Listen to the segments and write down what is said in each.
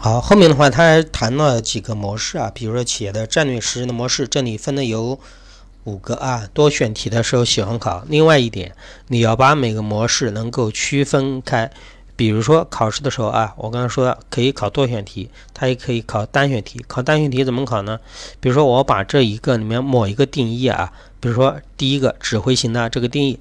好，后面的话他还谈了几个模式啊，比如说企业的战略实施的模式，这里分的有五个啊。多选题的时候喜欢考。另外一点，你要把每个模式能够区分开。比如说考试的时候啊，我刚才说可以考多选题，它也可以考单选题。考单选题怎么考呢？比如说我把这一个里面某一个定义啊，比如说第一个指挥型的这个定义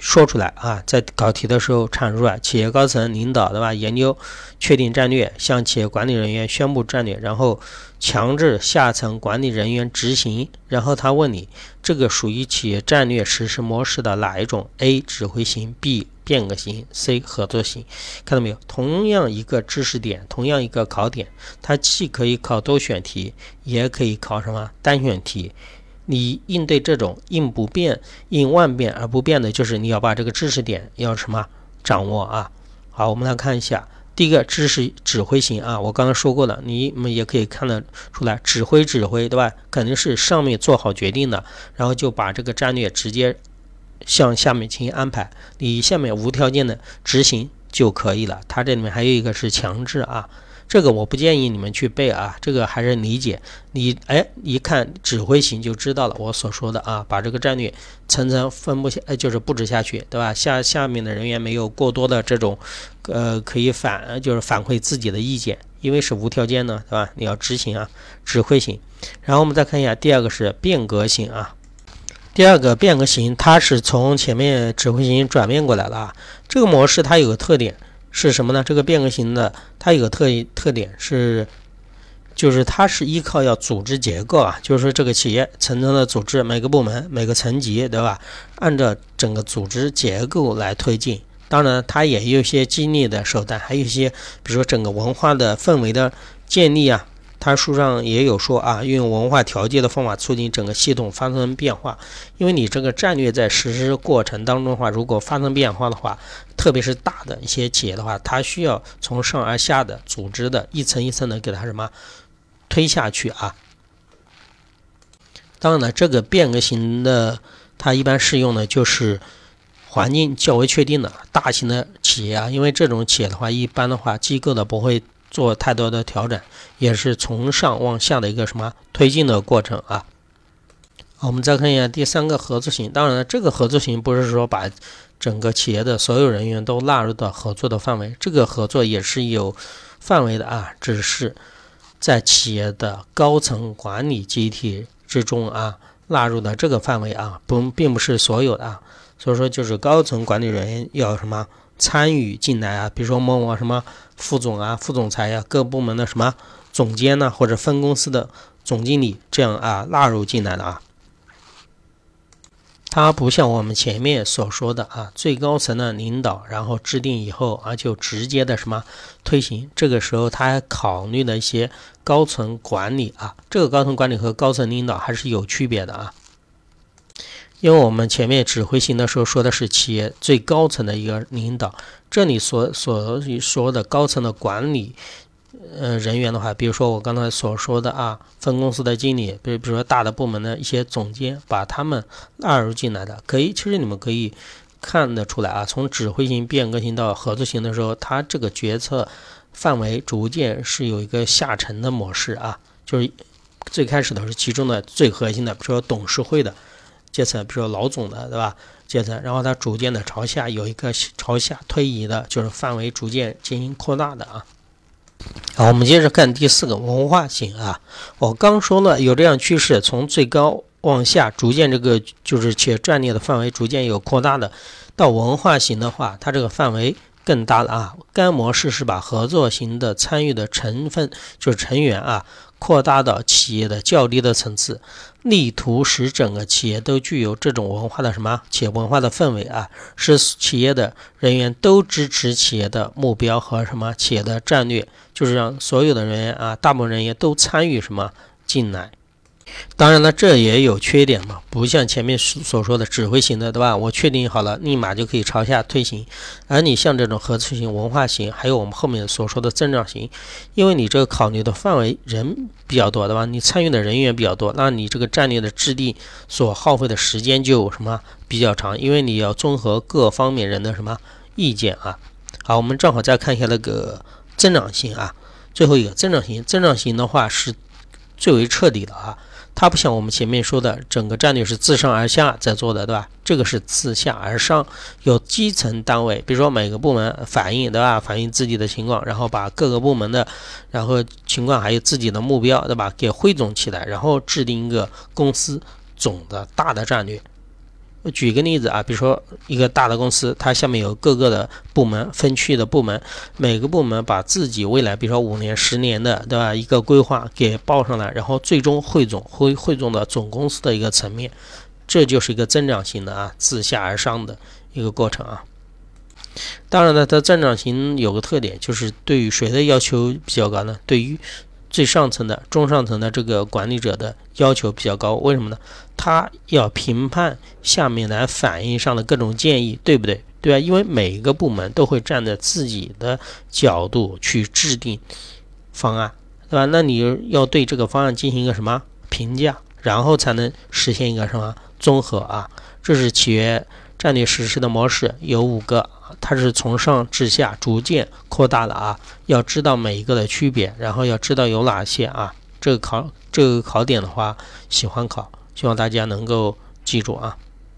说出来啊，在考题的时候阐述啊，企业高层领导对吧？研究确定战略，向企业管理人员宣布战略，然后强制下层管理人员执行。然后他问你，这个属于企业战略实施模式的哪一种？A. 指挥型 B. 变革型，C 合作型，看到没有？同样一个知识点，同样一个考点，它既可以考多选题，也可以考什么单选题。你应对这种应不变、应万变而不变的，就是你要把这个知识点要什么掌握啊？好，我们来看一下，第一个知识指挥型啊，我刚刚说过了，你们也可以看得出来，指挥指挥对吧？肯定是上面做好决定的，然后就把这个战略直接。向下面进行安排，你下面无条件的执行就可以了。它这里面还有一个是强制啊，这个我不建议你们去背啊，这个还是理解。你哎，一看指挥型就知道了，我所说的啊，把这个战略层层分布下，哎，就是布置下去，对吧？下下面的人员没有过多的这种，呃，可以反就是反馈自己的意见，因为是无条件的，对吧？你要执行啊，指挥型。然后我们再看一下第二个是变革型啊。第二个变革型，它是从前面指挥型转变过来了啊。这个模式它有个特点是什么呢？这个变革型的它有个特特点是，就是它是依靠要组织结构啊，就是说这个企业层层的组织，每个部门、每个层级，对吧？按照整个组织结构来推进。当然，它也有一些激励的手段，还有一些，比如说整个文化的氛围的建立啊。他书上也有说啊，运用文化调节的方法促进整个系统发生变化。因为你这个战略在实施过程当中的话，如果发生变化的话，特别是大的一些企业的话，它需要从上而下的组织的一层一层的给它什么推下去啊。当然了，这个变革型的它一般适用的就是环境较为确定的大型的企业啊，因为这种企业的话，一般的话机构的不会。做太多的调整，也是从上往下的一个什么推进的过程啊。我们再看一下第三个合作型。当然了，这个合作型不是说把整个企业的所有人员都纳入到合作的范围，这个合作也是有范围的啊，只是在企业的高层管理集体之中啊纳入的这个范围啊，不并不是所有的啊。所以说，就是高层管理人员要什么？参与进来啊，比如说某某什么副总啊、副总裁呀，各部门的什么总监呢，或者分公司的总经理这样啊纳入进来的啊。它不像我们前面所说的啊，最高层的领导，然后制定以后啊就直接的什么推行。这个时候他还考虑了一些高层管理啊，这个高层管理和高层领导还是有区别的啊。因为我们前面指挥型的时候说的是企业最高层的一个领导，这里所所以说的高层的管理呃人员的话，比如说我刚才所说的啊，分公司的经理，比比如说大的部门的一些总监，把他们纳入进来的，可以，其实你们可以看得出来啊，从指挥型变革型到合作型的时候，它这个决策范围逐渐是有一个下沉的模式啊，就是最开始的是其中的最核心的，比如说董事会的。阶层，比如说老总的，对吧？阶层，然后它逐渐的朝下有一个朝下推移的，就是范围逐渐进行扩大的啊。好，我们接着看第四个文化型啊。我刚说了有这样趋势，从最高往下逐渐这个就是且战略的范围逐渐有扩大的。到文化型的话，它这个范围更大了啊。该模式是把合作型的参与的成分，就是成员啊。扩大到企业的较低的层次，力图使整个企业都具有这种文化的什么？企业文化的氛围啊，使企业的人员都支持企业的目标和什么？企业的战略，就是让所有的人员啊，大部分人员都参与什么？进来。当然了，这也有缺点嘛，不像前面所说的指挥型的，对吧？我确定好了，立马就可以朝下推行。而你像这种合作型、文化型，还有我们后面所说的增长型，因为你这个考虑的范围人比较多，对吧？你参与的人员比较多，那你这个战略的制定所耗费的时间就什么比较长，因为你要综合各方面人的什么意见啊。好，我们正好再看一下那个增长型啊。最后一个增长型，增长型的话是最为彻底的啊。它不像我们前面说的，整个战略是自上而下在做的，对吧？这个是自下而上，有基层单位，比如说每个部门反映，对吧？反映自己的情况，然后把各个部门的，然后情况还有自己的目标，对吧？给汇总起来，然后制定一个公司总的大的战略。举个例子啊，比如说一个大的公司，它下面有各个的部门、分区的部门，每个部门把自己未来，比如说五年、十年的，对吧？一个规划给报上来，然后最终汇总汇汇总到总公司的一个层面，这就是一个增长型的啊，自下而上的一个过程啊。当然呢，它增长型有个特点，就是对于谁的要求比较高呢？对于最上层的、中上层的这个管理者的要求比较高，为什么呢？他要评判下面来反映上的各种建议，对不对？对吧？因为每一个部门都会站在自己的角度去制定方案，对吧？那你要对这个方案进行一个什么评价，然后才能实现一个什么综合啊？这是企业战略实施的模式，有五个。它是从上至下逐渐扩大的啊，要知道每一个的区别，然后要知道有哪些啊。这个考这个考点的话，喜欢考，希望大家能够记住啊。